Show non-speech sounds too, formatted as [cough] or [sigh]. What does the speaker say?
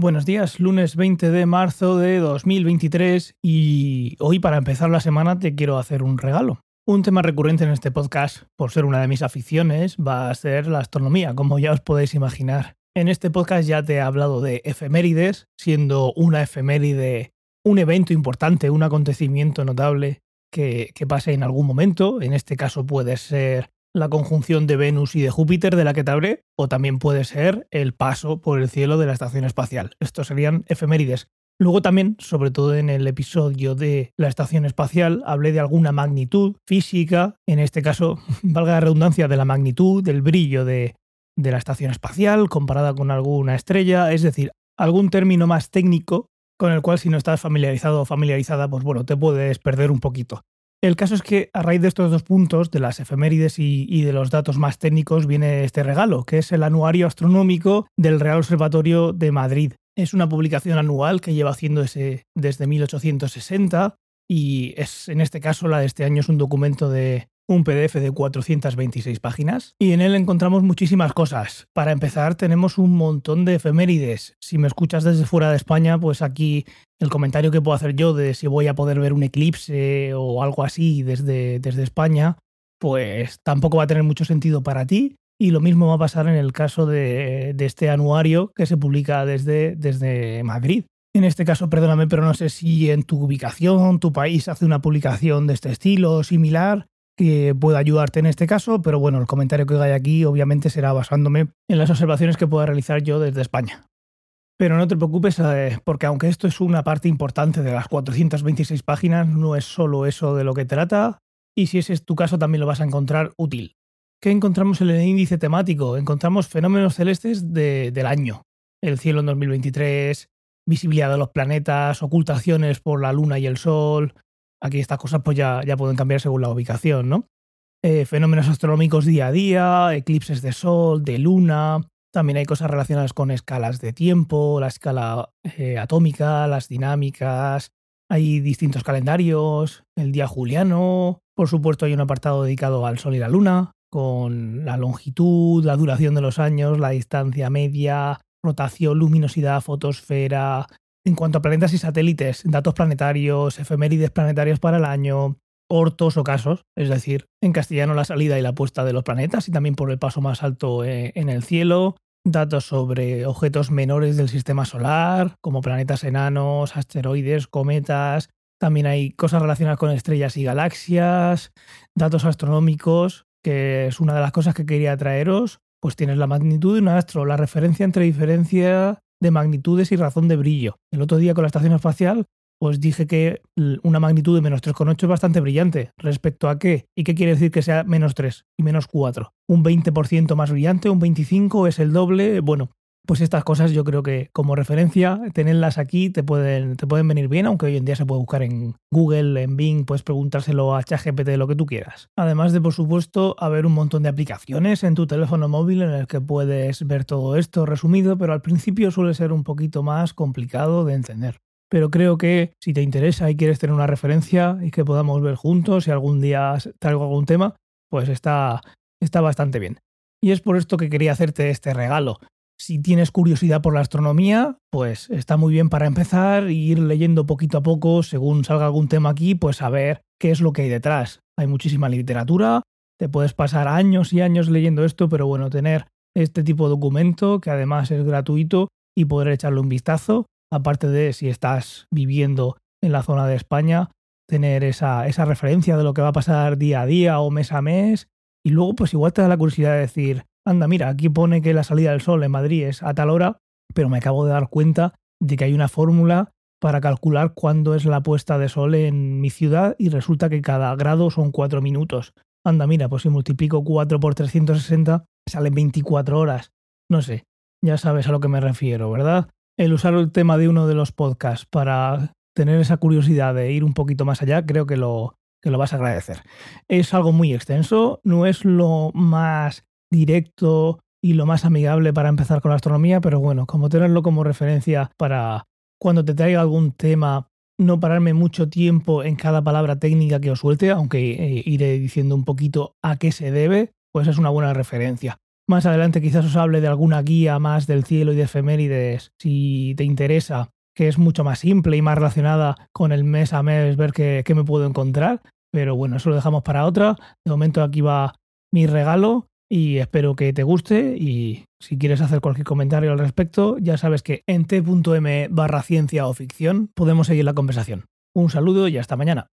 Buenos días, lunes 20 de marzo de 2023 y hoy para empezar la semana te quiero hacer un regalo. Un tema recurrente en este podcast, por ser una de mis aficiones, va a ser la astronomía, como ya os podéis imaginar. En este podcast ya te he hablado de efemérides, siendo una efeméride un evento importante, un acontecimiento notable que, que pase en algún momento. En este caso puede ser la conjunción de Venus y de Júpiter de la que te hablé, o también puede ser el paso por el cielo de la estación espacial. Estos serían efemérides. Luego también, sobre todo en el episodio de la estación espacial, hablé de alguna magnitud física, en este caso, [laughs] valga la redundancia, de la magnitud, del brillo de, de la estación espacial comparada con alguna estrella, es decir, algún término más técnico con el cual si no estás familiarizado o familiarizada, pues bueno, te puedes perder un poquito. El caso es que a raíz de estos dos puntos, de las efemérides y, de los datos más técnicos, viene este regalo, que es el Anuario Astronómico del Real Observatorio de Madrid. Es una publicación anual que lleva haciéndose desde 1860 y es en este caso la de este año es un documento de un PDF de 426 páginas y en él encontramos muchísimas cosas. Para empezar, tenemos un montón de efemérides. Si me escuchas desde fuera de España, pues aquí el comentario que puedo hacer yo de si voy a poder ver un eclipse o algo así desde, desde España, pues tampoco va a tener mucho sentido para ti. Y lo mismo va a pasar en el caso de, de este anuario que se publica desde, desde Madrid. En este caso, perdóname, pero no sé si en tu ubicación, tu país hace una publicación de este estilo similar que pueda ayudarte en este caso, pero bueno, el comentario que haga aquí obviamente será basándome en las observaciones que pueda realizar yo desde España. Pero no te preocupes, eh, porque aunque esto es una parte importante de las 426 páginas, no es solo eso de lo que trata, y si ese es tu caso también lo vas a encontrar útil. ¿Qué encontramos en el índice temático? Encontramos fenómenos celestes del año. El cielo en 2023, visibilidad de los planetas, ocultaciones por la luna y el sol, Aquí estas cosas pues ya, ya pueden cambiar según la ubicación, ¿no? Eh, fenómenos astronómicos día a día, eclipses de sol, de luna. También hay cosas relacionadas con escalas de tiempo, la escala eh, atómica, las dinámicas. Hay distintos calendarios, el día juliano. Por supuesto, hay un apartado dedicado al sol y la luna, con la longitud, la duración de los años, la distancia media, rotación, luminosidad, fotosfera, en cuanto a planetas y satélites, datos planetarios, efemérides planetarios para el año, ortos o casos, es decir, en castellano la salida y la puesta de los planetas y también por el paso más alto eh, en el cielo, datos sobre objetos menores del sistema solar, como planetas enanos, asteroides, cometas, también hay cosas relacionadas con estrellas y galaxias, datos astronómicos, que es una de las cosas que quería traeros, pues tienes la magnitud de un astro, la referencia entre diferencia de magnitudes y razón de brillo. El otro día con la estación espacial pues dije que una magnitud de menos 3,8 es bastante brillante. ¿Respecto a qué? ¿Y qué quiere decir que sea menos 3 y menos 4? ¿Un 20% más brillante? ¿Un 25% es el doble? Bueno, pues estas cosas yo creo que como referencia, tenerlas aquí te pueden, te pueden venir bien, aunque hoy en día se puede buscar en Google, en Bing, puedes preguntárselo a ChatGPT lo que tú quieras. Además de, por supuesto, haber un montón de aplicaciones en tu teléfono móvil en el que puedes ver todo esto resumido, pero al principio suele ser un poquito más complicado de entender. Pero creo que si te interesa y quieres tener una referencia y que podamos ver juntos, si algún día traigo algún tema, pues está, está bastante bien. Y es por esto que quería hacerte este regalo. Si tienes curiosidad por la astronomía, pues está muy bien para empezar e ir leyendo poquito a poco según salga algún tema aquí, pues a ver qué es lo que hay detrás. Hay muchísima literatura, te puedes pasar años y años leyendo esto, pero bueno, tener este tipo de documento que además es gratuito y poder echarle un vistazo, aparte de si estás viviendo en la zona de España, tener esa, esa referencia de lo que va a pasar día a día o mes a mes, y luego pues igual te da la curiosidad de decir, anda, mira, aquí pone que la salida del sol en Madrid es a tal hora, pero me acabo de dar cuenta de que hay una fórmula para calcular cuándo es la puesta de sol en mi ciudad y resulta que cada grado son 4 minutos. Anda, mira, pues si multiplico 4 por 360 salen 24 horas. No sé, ya sabes a lo que me refiero, ¿verdad? El usar el tema de uno de los podcasts para tener esa curiosidad de ir un poquito más allá, creo que lo, que lo vas a agradecer. Es algo muy extenso, no es lo más directo y lo más amigable para empezar con la astronomía, pero bueno, como tenerlo como referencia para cuando te traiga algún tema, no pararme mucho tiempo en cada palabra técnica que os suelte, aunque eh, iré diciendo un poquito a qué se debe, pues es una buena referencia. Más adelante quizás os hable de alguna guía más del cielo y de efemérides, si te interesa, que es mucho más simple y más relacionada con el mes a mes, ver qué, qué me puedo encontrar. Pero bueno, eso lo dejamos para otra. De momento aquí va mi regalo y espero que te guste y si quieres hacer cualquier comentario al respecto, ya sabes que en t.m barra ciencia o ficción podemos seguir la conversación. Un saludo y hasta mañana.